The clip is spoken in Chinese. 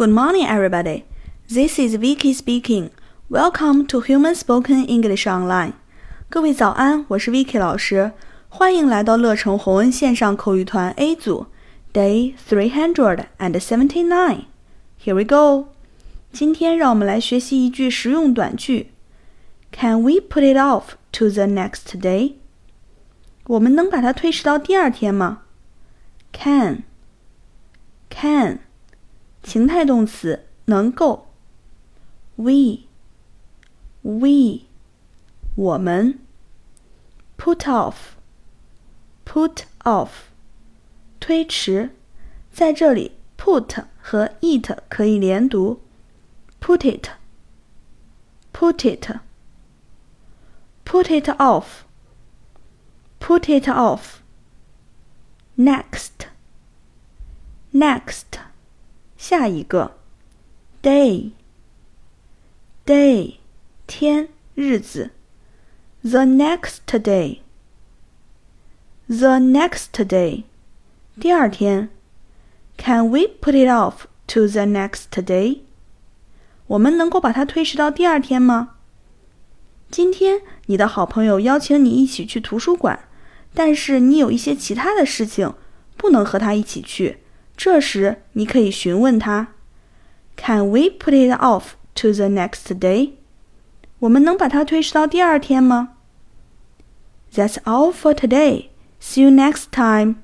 Good morning, everybody. This is Vicky speaking. Welcome to Human Spoken English Online. 各位早安，我是 Vicky 老师，欢迎来到乐成红恩线上口语团 A 组，Day three hundred and seventy nine. Here we go. 今天让我们来学习一句实用短句。Can we put it off to the next day? 我们能把它推迟到第二天吗？Can. Can. 情态动词能够。We, we, 我们。Put off, put off, 推迟。在这里，put 和 it 可以连读。Put it, put it, put it off, put it off. Next, next. 下一个，day，day，天，日子，the next day，the next day，第二天，Can we put it off to the next day？我们能够把它推迟到第二天吗？今天你的好朋友邀请你一起去图书馆，但是你有一些其他的事情，不能和他一起去。这时，你可以询问他：“Can we put it off to the next day？” 我们能把它推迟到第二天吗？That's all for today. See you next time.